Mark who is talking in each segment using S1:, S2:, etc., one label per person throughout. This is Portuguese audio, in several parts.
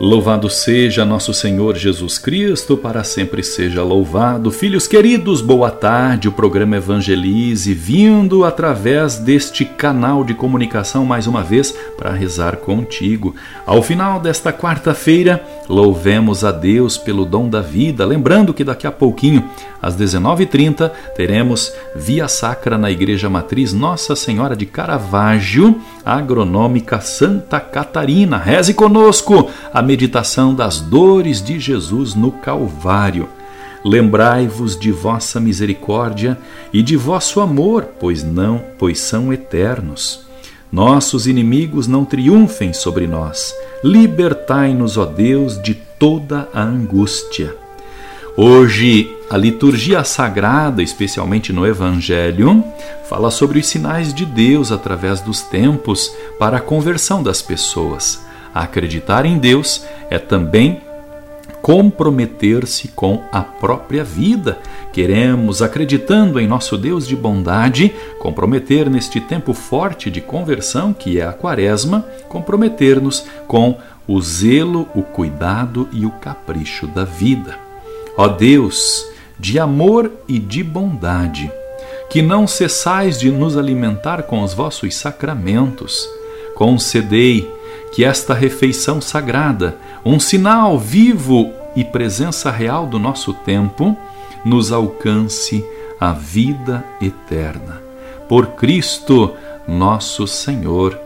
S1: Louvado seja nosso Senhor Jesus Cristo, para sempre seja louvado. Filhos queridos, boa tarde. O programa Evangelize vindo através deste canal de comunicação mais uma vez para rezar contigo. Ao final desta quarta-feira, louvemos a Deus pelo dom da vida. Lembrando que daqui a pouquinho, às 19h30, teremos Via Sacra na Igreja Matriz Nossa Senhora de Caravaggio, Agronômica Santa Catarina. Reze conosco. Meditação das dores de Jesus no Calvário. Lembrai-vos de vossa misericórdia e de vosso amor, pois não, pois são eternos. Nossos inimigos não triunfem sobre nós. Libertai-nos, ó Deus, de toda a angústia. Hoje, a liturgia sagrada, especialmente no Evangelho, fala sobre os sinais de Deus através dos tempos para a conversão das pessoas. Acreditar em Deus é também comprometer-se com a própria vida. Queremos, acreditando em nosso Deus de bondade, comprometer neste tempo forte de conversão, que é a Quaresma, comprometer-nos com o zelo, o cuidado e o capricho da vida. Ó Deus, de amor e de bondade, que não cessais de nos alimentar com os vossos sacramentos, concedei que esta refeição sagrada, um sinal vivo e presença real do nosso tempo, nos alcance a vida eterna. Por Cristo, nosso Senhor.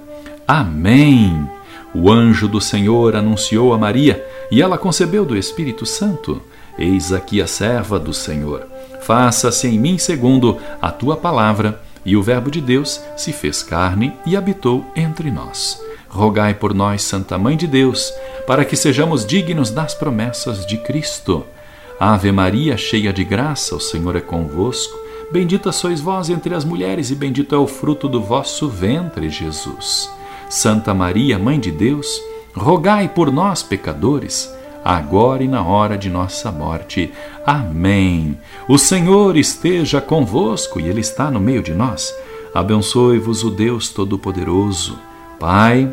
S1: Amém. O anjo do Senhor anunciou a Maria e ela concebeu do Espírito Santo. Eis aqui a serva do Senhor. Faça-se em mim segundo a tua palavra. E o Verbo de Deus se fez carne e habitou entre nós rogai por nós, Santa Mãe de Deus, para que sejamos dignos das promessas de Cristo. Ave Maria, cheia de graça, o Senhor é convosco. Bendita sois vós entre as mulheres, e bendito é o fruto do vosso ventre, Jesus. Santa Maria, Mãe de Deus, rogai por nós, pecadores, agora e na hora de nossa morte. Amém. O Senhor esteja convosco e Ele está no meio de nós. Abençoe-vos o Deus Todo-Poderoso, Pai